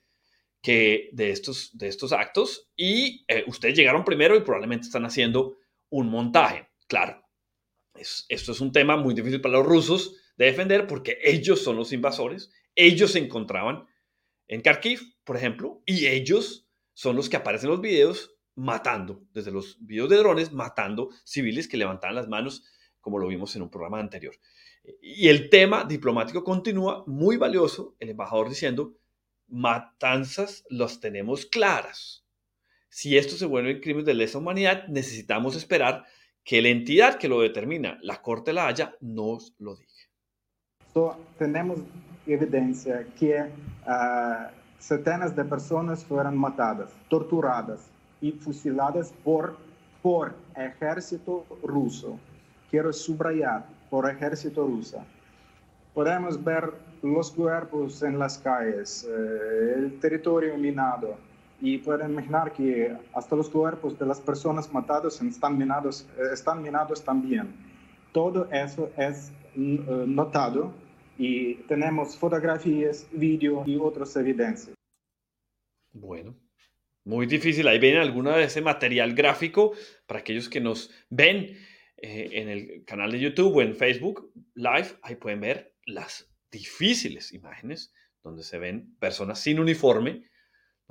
que de estos, de estos actos y eh, ustedes llegaron primero y probablemente están haciendo un montaje. Claro, esto es un tema muy difícil para los rusos de defender porque ellos son los invasores, ellos se encontraban en Kharkiv, por ejemplo, y ellos son los que aparecen en los videos matando, desde los videos de drones, matando civiles que levantaban las manos, como lo vimos en un programa anterior. Y el tema diplomático continúa muy valioso, el embajador diciendo, matanzas las tenemos claras. Si esto se vuelve crimen de lesa humanidad, necesitamos esperar que la entidad que lo determina, la Corte de la Haya, nos lo diga. tenemos evidencia que uh, centenas de personas fueron matadas, torturadas y fusiladas por, por ejército ruso. Quiero subrayar, por ejército ruso. Podemos ver los cuerpos en las calles, uh, el territorio minado, y pueden imaginar que hasta los cuerpos de las personas matadas están minados, eh, están minados también. Todo eso es eh, notado y tenemos fotografías, vídeo y otras evidencias. Bueno, muy difícil. Ahí ven alguna de ese material gráfico para aquellos que nos ven eh, en el canal de YouTube o en Facebook Live. Ahí pueden ver las difíciles imágenes donde se ven personas sin uniforme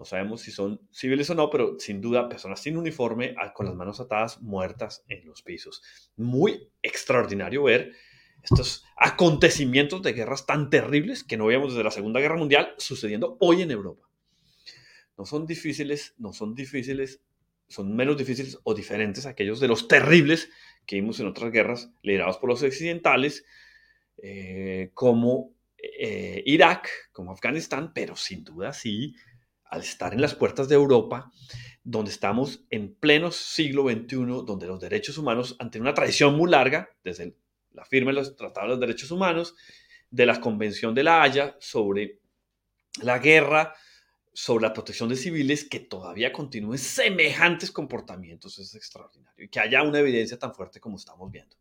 no sabemos si son civiles o no, pero sin duda personas sin uniforme, con las manos atadas, muertas en los pisos. Muy extraordinario ver estos acontecimientos de guerras tan terribles que no veíamos desde la Segunda Guerra Mundial sucediendo hoy en Europa. No son difíciles, no son difíciles, son menos difíciles o diferentes aquellos de los terribles que vimos en otras guerras liderados por los occidentales, eh, como eh, Irak, como Afganistán, pero sin duda sí al estar en las puertas de Europa, donde estamos en pleno siglo XXI, donde los derechos humanos, ante una tradición muy larga, desde la firma de los tratados de los derechos humanos, de la Convención de la Haya sobre la guerra, sobre la protección de civiles, que todavía continúen semejantes comportamientos, es extraordinario. Y que haya una evidencia tan fuerte como estamos viendo.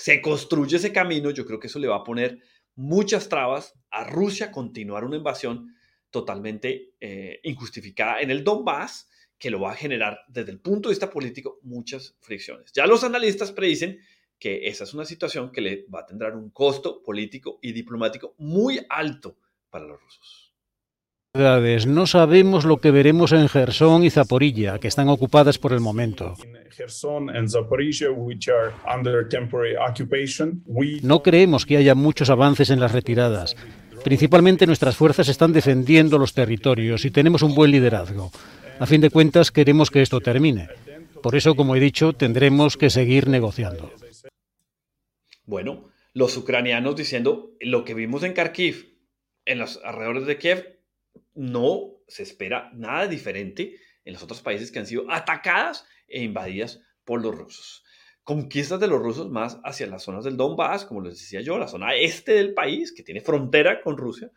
Se construye ese camino, yo creo que eso le va a poner muchas trabas a Rusia continuar una invasión totalmente eh, injustificada en el Donbass, que lo va a generar desde el punto de vista político muchas fricciones. Ya los analistas predicen que esa es una situación que le va a tener un costo político y diplomático muy alto para los rusos. No sabemos lo que veremos en Gerson y Zaporilla, que están ocupadas por el momento. No creemos que haya muchos avances en las retiradas. Principalmente nuestras fuerzas están defendiendo los territorios y tenemos un buen liderazgo. A fin de cuentas, queremos que esto termine. Por eso, como he dicho, tendremos que seguir negociando. Bueno, los ucranianos diciendo lo que vimos en Kharkiv, en los alrededores de Kiev, no se espera nada diferente en los otros países que han sido atacadas e invadidas por los rusos conquistas de los rusos más hacia las zonas del Donbass, como les decía yo, la zona este del país, que tiene frontera con Rusia,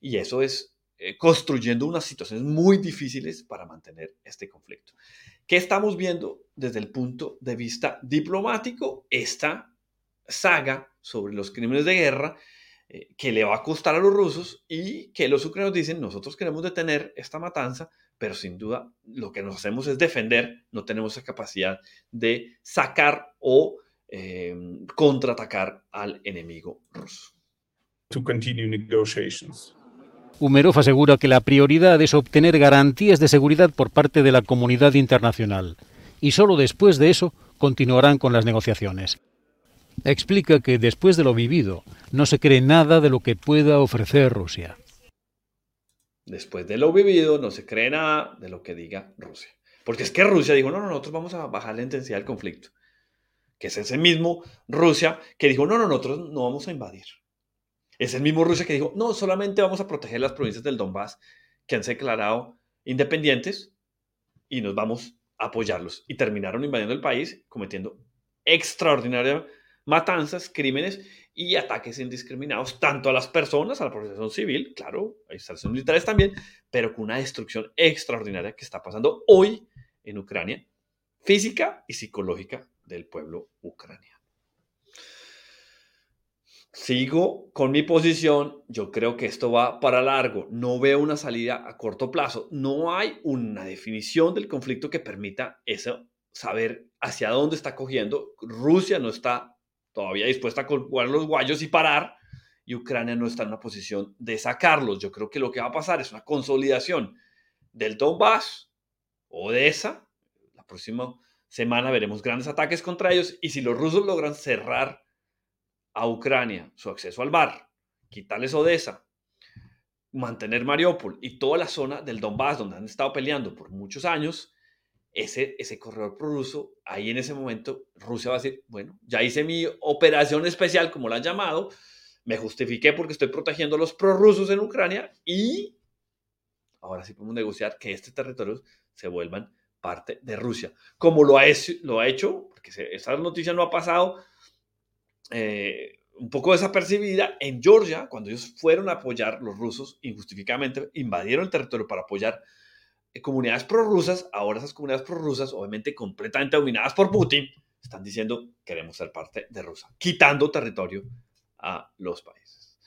y eso es eh, construyendo unas situaciones muy difíciles para mantener este conflicto. ¿Qué estamos viendo desde el punto de vista diplomático? Esta saga sobre los crímenes de guerra eh, que le va a costar a los rusos y que los ucranianos dicen, nosotros queremos detener esta matanza, pero sin duda lo que nos hacemos es defender, no tenemos esa capacidad de sacar o eh, contraatacar al enemigo ruso. Umerov asegura que la prioridad es obtener garantías de seguridad por parte de la comunidad internacional y solo después de eso continuarán con las negociaciones. Explica que después de lo vivido no se cree nada de lo que pueda ofrecer Rusia. Después de lo vivido, no se cree nada de lo que diga Rusia. Porque es que Rusia dijo, no, no, nosotros vamos a bajar la intensidad del conflicto. Que es ese mismo Rusia que dijo, no, no, nosotros no vamos a invadir. Es el mismo Rusia que dijo, no, solamente vamos a proteger las provincias del Donbass que han declarado independientes y nos vamos a apoyarlos. Y terminaron invadiendo el país, cometiendo extraordinarias matanzas, crímenes y ataques indiscriminados tanto a las personas, a la población civil, claro, a instalaciones militares también, pero con una destrucción extraordinaria que está pasando hoy en Ucrania, física y psicológica del pueblo ucraniano. sigo con mi posición. Yo creo que esto va para largo. No veo una salida a corto plazo. No hay una definición del conflicto que permita eso, saber hacia dónde está cogiendo. Rusia no está todavía dispuesta a jugar los guayos y parar. Y Ucrania no está en una posición de sacarlos. Yo creo que lo que va a pasar es una consolidación del Donbass, Odessa. La próxima semana veremos grandes ataques contra ellos. Y si los rusos logran cerrar a Ucrania su acceso al mar, quitarles Odessa, mantener Mariupol y toda la zona del Donbass donde han estado peleando por muchos años, ese, ese corredor prorruso, ahí en ese momento Rusia va a decir, bueno, ya hice mi operación especial, como la han llamado, me justifiqué porque estoy protegiendo a los prorrusos en Ucrania y ahora sí podemos negociar que estos territorios se vuelvan parte de Rusia, como lo ha, hecho, lo ha hecho porque esa noticia no ha pasado, eh, un poco desapercibida en Georgia, cuando ellos fueron a apoyar, los rusos injustificadamente invadieron el territorio para apoyar comunidades prorrusas, ahora esas comunidades prorrusas, obviamente completamente dominadas por Putin, están diciendo queremos ser parte de Rusia, quitando territorio a los países.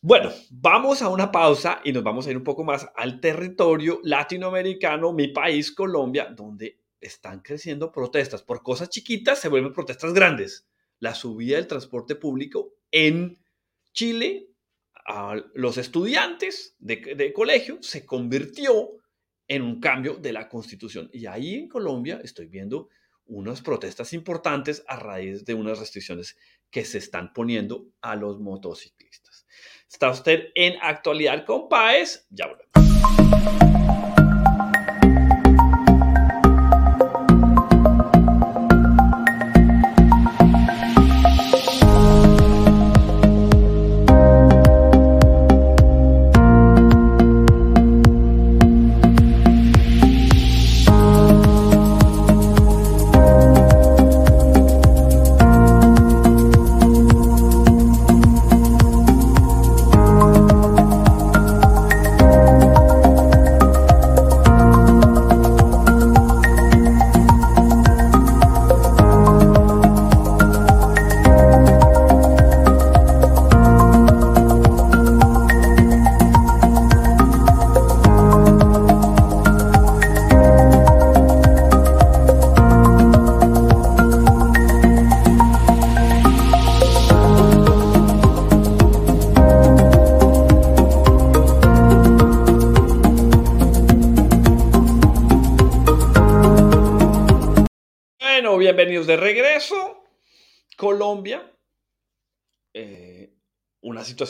Bueno, vamos a una pausa y nos vamos a ir un poco más al territorio latinoamericano, mi país, Colombia, donde están creciendo protestas. Por cosas chiquitas se vuelven protestas grandes la subida del transporte público en Chile a los estudiantes de, colegio se convirtió en un cambio de la constitución. Y ahí en Colombia estoy viendo unas protestas importantes a raíz de unas restricciones que se están poniendo a los motociclistas. Está usted en actualidad con PAES, ya volvemos.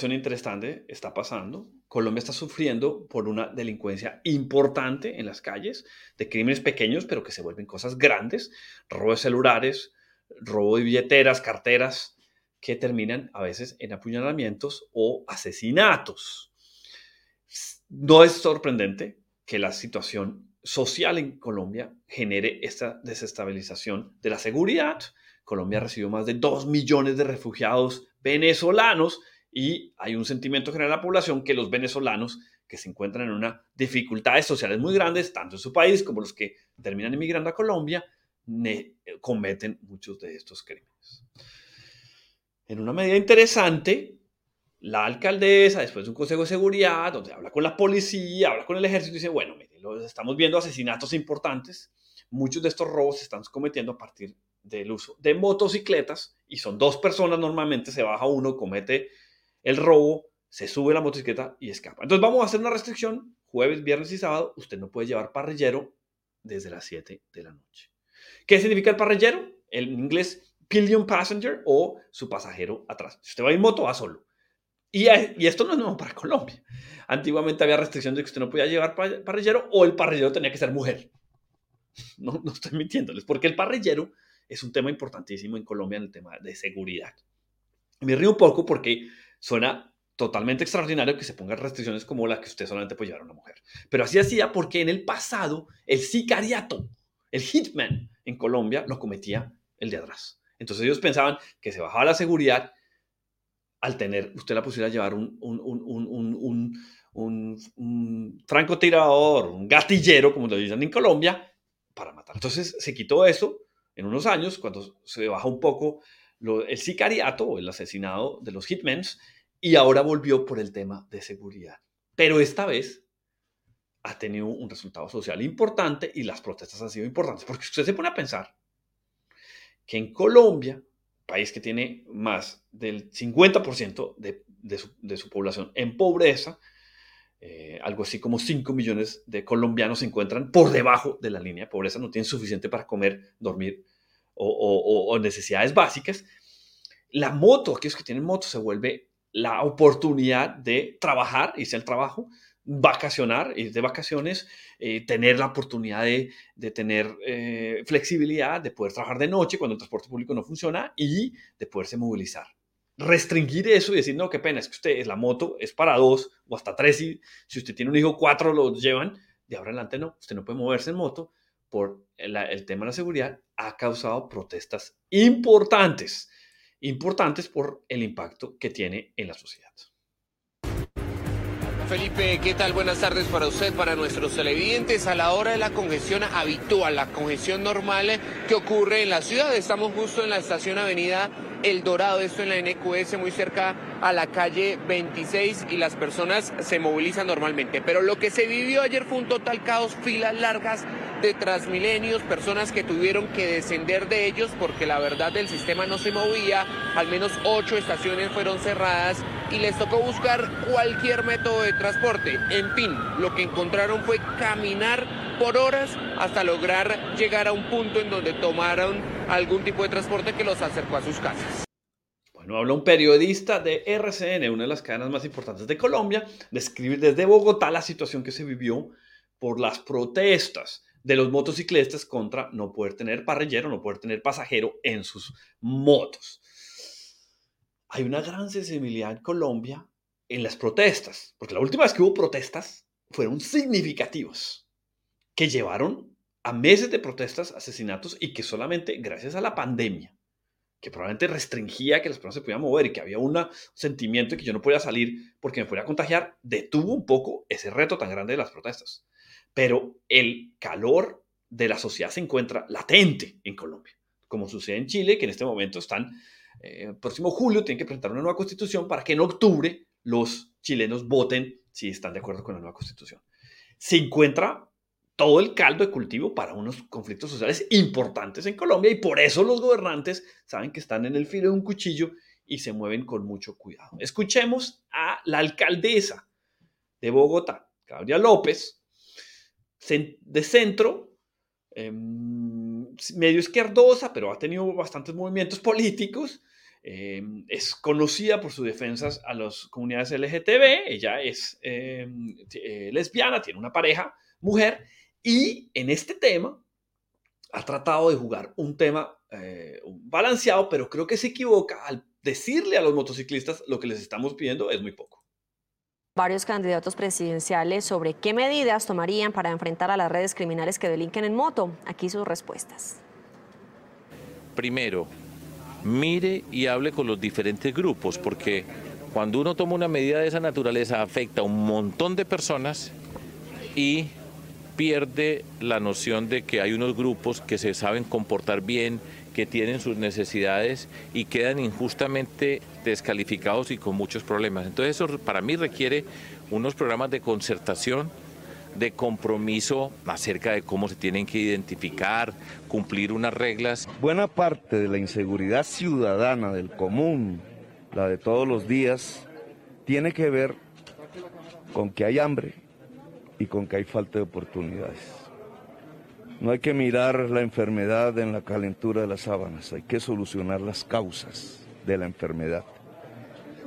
Situación interesante está pasando. Colombia está sufriendo por una delincuencia importante en las calles, de crímenes pequeños, pero que se vuelven cosas grandes, robo de celulares, robo de billeteras, carteras, que terminan a veces en apuñalamientos o asesinatos. No es sorprendente que la situación social en Colombia genere esta desestabilización de la seguridad. Colombia recibió más de 2 millones de refugiados venezolanos y hay un sentimiento general en la población que los venezolanos que se encuentran en una dificultades sociales muy grandes, tanto en su país como los que terminan emigrando a Colombia, cometen muchos de estos crímenes. En una medida interesante, la alcaldesa, después de un consejo de seguridad, donde habla con la policía, habla con el ejército, dice, bueno, mire, estamos viendo asesinatos importantes. Muchos de estos robos se están cometiendo a partir del uso de motocicletas y son dos personas normalmente, se baja uno, comete el robo, se sube la motocicleta y escapa. Entonces vamos a hacer una restricción, jueves, viernes y sábado, usted no puede llevar parrillero desde las 7 de la noche. ¿Qué significa el parrillero? En inglés, pillion passenger o su pasajero atrás. Si usted va en moto, va solo. Y, esto no es nuevo para Colombia. Antiguamente había restricción de que usted no podía llevar parrillero o el parrillero tenía que ser mujer. No, no estoy mintiéndoles, porque el parrillero es un tema importantísimo en Colombia en el tema de seguridad. Me río un poco porque suena totalmente extraordinario que se pongan restricciones como las que usted solamente puede llevar a una mujer. Pero así hacía porque en el pasado el sicariato, el hitman en Colombia lo cometía el de atrás. Entonces ellos pensaban que se bajaba la seguridad al tener usted la posibilidad de llevar un, un, un, francotirador, un gatillero, como lo dicen en Colombia, para matar. Entonces se quitó eso en unos años, cuando se bajó un poco el sicariato el asesinado de los hitmens y ahora volvió por el tema de seguridad. Pero esta vez ha tenido un resultado social importante y las protestas han sido importantes, porque usted se pone a pensar que en Colombia, país que tiene más del 50% de, de, su, de, su, población en pobreza, eh, algo así como 5 millones de colombianos se encuentran por debajo de la línea de pobreza, no tienen suficiente para comer, dormir o, o, o necesidades básicas. La moto, aquellos que tienen moto, se vuelve la oportunidad de trabajar, irse al trabajo, vacacionar, ir de vacaciones, eh, tener la oportunidad de, de tener eh, flexibilidad, de poder trabajar de noche cuando el transporte público no funciona y de poderse movilizar. Restringir eso y decir, no, qué pena, es que usted, es la moto es para dos o hasta tres, y si usted tiene un hijo, cuatro los llevan, de ahora en adelante no, usted no puede moverse en moto por el, el tema de la seguridad, ha causado protestas importantes, importantes por el impacto que tiene en la sociedad. Felipe, ¿qué tal? Buenas tardes para usted, para nuestros televidentes. A la hora de la congestión habitual, la congestión normal que ocurre en la ciudad, estamos justo en la estación Avenida El Dorado, esto en la NQS, muy cerca a la calle 26 y las personas se movilizan normalmente. Pero lo que se vivió ayer fue un total caos, filas largas de Transmilenios, personas que tuvieron que descender de ellos porque la verdad el sistema no se movía, al menos ocho estaciones fueron cerradas y les tocó buscar cualquier método de transporte. En fin, lo que encontraron fue caminar por horas hasta lograr llegar a un punto en donde tomaron algún tipo de transporte que los acercó a sus casas. Bueno, habla un periodista de RCN, una de las cadenas más importantes de Colombia, describe desde Bogotá la situación que se vivió por las protestas de los motociclistas contra no poder tener parrillero, no poder tener pasajero en sus motos. Hay una gran sensibilidad en Colombia en las protestas, porque la última vez que hubo protestas fueron significativos, que llevaron a meses de protestas, asesinatos y que solamente gracias a la pandemia, que probablemente restringía que las personas se pudieran mover y que había un sentimiento de que yo no podía salir porque me podía contagiar, detuvo un poco ese reto tan grande de las protestas. Pero el calor de la sociedad se encuentra latente en Colombia, como sucede en Chile, que en este momento están, eh, próximo julio tienen que presentar una nueva constitución para que en octubre los chilenos voten si están de acuerdo con la nueva constitución. Se encuentra todo el caldo de cultivo para unos conflictos sociales importantes en Colombia y por eso los gobernantes saben que están en el filo de un cuchillo y se mueven con mucho cuidado. Escuchemos a la alcaldesa de Bogotá, Claudia López, de centro, em, medio izquierdosa, pero ha tenido bastantes movimientos políticos. Em, es conocida por sus defensas a las comunidades LGTB. Ella es em, eh, lesbiana, tiene una pareja mujer y en este tema ha tratado de jugar un tema eh, balanceado, pero creo que se equivoca al decirle a los motociclistas lo que les estamos pidiendo es muy poco varios candidatos presidenciales sobre qué medidas tomarían para enfrentar a las redes criminales que delinquen en moto. Aquí sus respuestas. Primero, mire y hable con los diferentes grupos, porque cuando uno toma una medida de esa naturaleza afecta a un montón de personas y pierde la noción de que hay unos grupos que se saben comportar bien, que tienen sus necesidades y quedan injustamente descalificados y con muchos problemas. Entonces eso para mí requiere unos programas de concertación, de compromiso acerca de cómo se tienen que identificar, cumplir unas reglas. Buena parte de la inseguridad ciudadana del común, la de todos los días, tiene que ver con que hay hambre y con que hay falta de oportunidades. No hay que mirar la enfermedad en la calentura de las sábanas, hay que solucionar las causas de la enfermedad.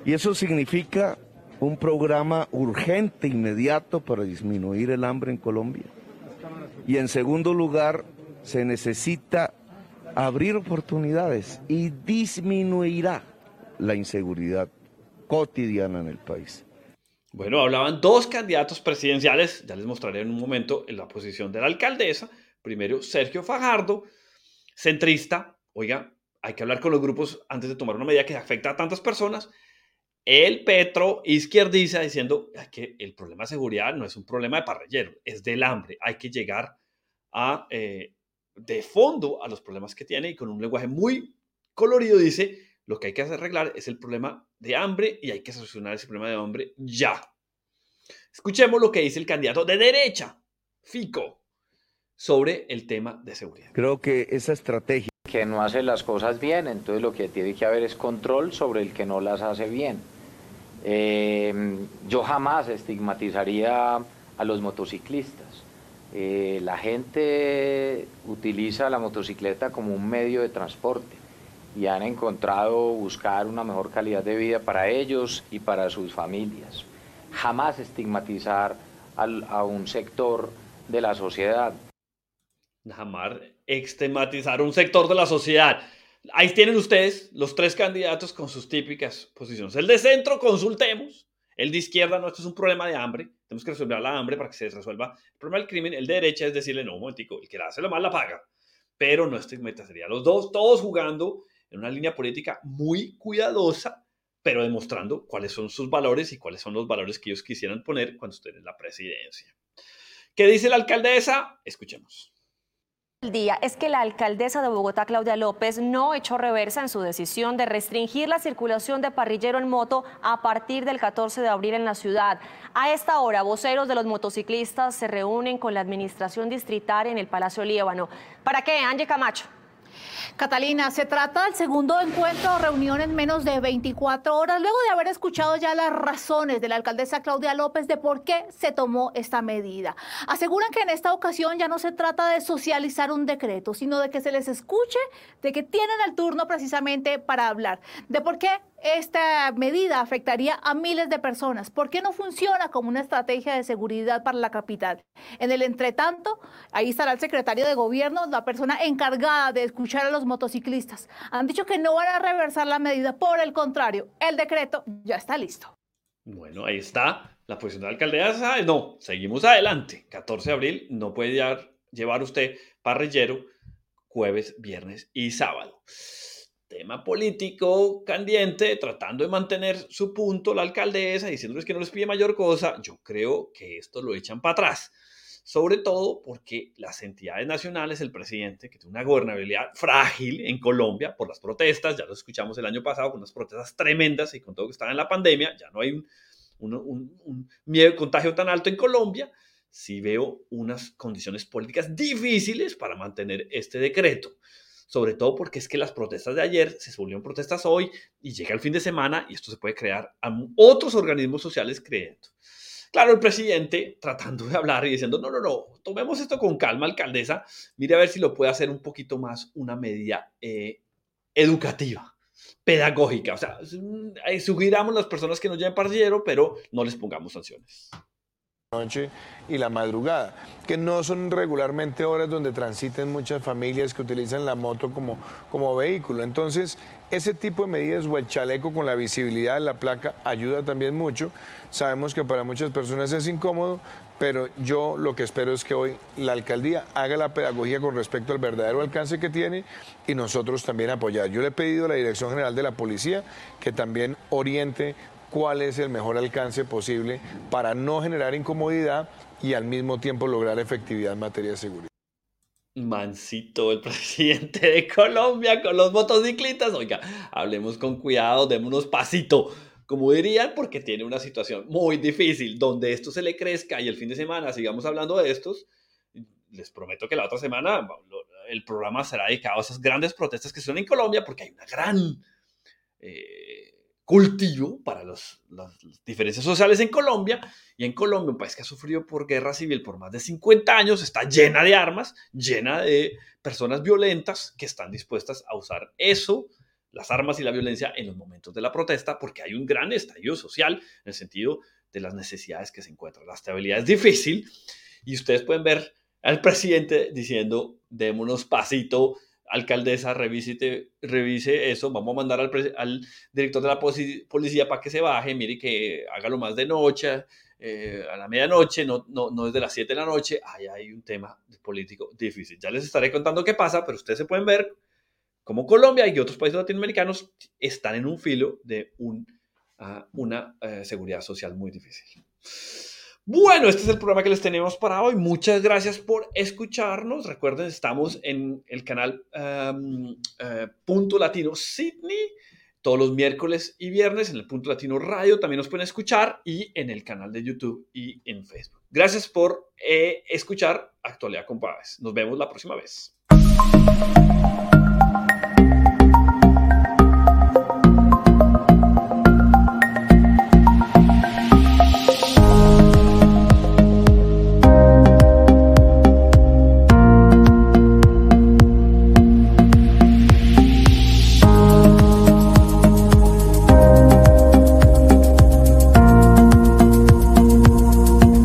Y eso significa un programa urgente, inmediato para disminuir el hambre en Colombia. Y en segundo lugar, se necesita abrir oportunidades y disminuirá la inseguridad cotidiana en el país. Bueno, hablaban dos candidatos presidenciales, ya les mostraré en un momento en la posición de la alcaldesa, Primero, Sergio Fajardo, centrista. Oiga, hay que hablar con los grupos antes de tomar una medida que afecta a tantas personas. El Petro izquierdiza diciendo que el problema de seguridad no es un problema de parrillero, es del hambre. Hay que llegar a, eh, de fondo a los problemas que tiene y con un lenguaje muy colorido dice, lo que hay que arreglar es el problema de hambre y hay que solucionar ese problema de hambre ya. Escuchemos lo que dice el candidato de derecha, Fico, sobre el tema de seguridad. Creo que esa estrategia que no hace las cosas bien, entonces lo que tiene que haber es control sobre el que no las hace bien. Eh, yo jamás estigmatizaría a los motociclistas. Eh, la gente utiliza la motocicleta como un medio de transporte y han encontrado buscar una mejor calidad de vida para ellos y para sus familias. Jamás estigmatizar a un sector de la sociedad. Jamás estigmatizar un sector de la sociedad. Ahí tienen ustedes los tres candidatos con sus típicas posiciones. El de centro, consultemos. El de izquierda, no, esto es un problema de hambre. Tenemos que resolver la hambre para que se resuelva el problema del crimen. El de derecha es decirle, no, un momentico, el que hace lo mal la paga. Pero no estigmatizaría. Los dos, todos jugando en una línea política muy cuidadosa, pero demostrando cuáles son sus valores y cuáles son los valores que ellos quisieran poner cuando estén en la presidencia. ¿Qué dice la alcaldesa? Escuchemos día es que la alcaldesa de Bogotá, Claudia López, no echó reversa en su decisión de restringir la circulación de parrillero en moto a partir del 14 de abril en la ciudad. A esta hora, voceros de los motociclistas se reúnen con la administración distrital en el Palacio Líbano. ¿Para qué, Angie Camacho? Catalina, se trata del segundo encuentro o reunión en menos de 24 horas, luego de haber escuchado ya las razones de la alcaldesa Claudia López de por qué se tomó esta medida. Aseguran que en esta ocasión ya no se trata de socializar un decreto, sino de que se les escuche, de que tienen el turno precisamente para hablar, de por qué esta medida afectaría a miles de personas. ¿Por qué no funciona como una estrategia de seguridad para la capital? En el entretanto, ahí estará el secretario de gobierno, la persona encargada de escuchar a los motociclistas. Han dicho que no van a reversar la medida, por el contrario, el decreto ya está listo. Bueno, ahí está la posición de la alcaldesa. No, seguimos adelante. 14 de abril no puede llevar usted parrillero jueves, viernes y sábado tema político candiente, tratando de mantener su punto la alcaldesa, diciéndoles que no les pide mayor cosa, yo creo que esto lo echan para atrás. Sobre todo porque las entidades nacionales, el presidente, que tiene una gobernabilidad frágil en Colombia por las protestas, ya lo escuchamos el año pasado con unas protestas tremendas y con todo que estaba en la pandemia, ya no hay un, un miedo de contagio tan alto en Colombia, sí veo unas condiciones políticas difíciles para mantener este decreto sobre todo porque es que las protestas de ayer se volvieron protestas hoy y llega el fin de semana y esto se puede crear a otros organismos sociales creyendo. Claro, el presidente tratando de hablar y diciendo, no, no, no, tomemos esto con calma, alcaldesa, mire a ver si lo puede hacer un poquito más una medida eh, educativa, pedagógica. O sea, sugiramos a las personas que no lleven parrillero, pero no les pongamos sanciones noche y la madrugada, que no son regularmente horas donde transiten muchas familias que utilizan la moto como, como vehículo. Entonces, ese tipo de medidas o el chaleco con la visibilidad de la placa ayuda también mucho. Sabemos que para muchas personas es incómodo, pero yo lo que espero es que hoy la alcaldía haga la pedagogía con respecto al verdadero alcance que tiene y nosotros también apoyar. Yo le he pedido a la Dirección General de la Policía que también oriente cuál es el mejor alcance posible para no generar incomodidad y al mismo tiempo lograr efectividad en materia de seguridad. Mancito, el presidente de Colombia con los motociclistas. Oiga, hablemos con cuidado, démonos pasito, como dirían, porque tiene una situación muy difícil donde esto se le crezca y el fin de semana sigamos hablando de estos. Les prometo que la otra semana el programa será dedicado a esas grandes protestas que son en Colombia porque hay una gran eh, cultivo para las diferencias sociales en Colombia. Y en Colombia, un país que ha sufrido por guerra civil por más de 50 años, está llena de armas, llena de personas violentas que están dispuestas a usar eso, las armas y la violencia en los momentos de la protesta, porque hay un gran estallido social en el sentido de las necesidades que se encuentran. La estabilidad es difícil y ustedes pueden ver al presidente diciendo, démonos pasito, alcaldesa, revise, revise eso, vamos a mandar al, director de la policía para que se baje, mire que haga lo más de noche, eh, a la medianoche, no, no, no desde las 7 de la noche, ahí hay un tema político difícil. Ya les estaré contando qué pasa, pero ustedes se pueden ver cómo Colombia y otros países latinoamericanos están en un filo de un, ah, una eh, seguridad social muy difícil. Bueno, este es el programa que les tenemos para hoy. Muchas gracias por escucharnos. Recuerden, estamos en el canal eh, Punto Latino Sydney todos los miércoles y viernes en el Punto Latino Radio. También nos pueden escuchar y en el canal de YouTube y en Facebook. Gracias por eh, escuchar Actualidad con Paves. Nos vemos la próxima vez.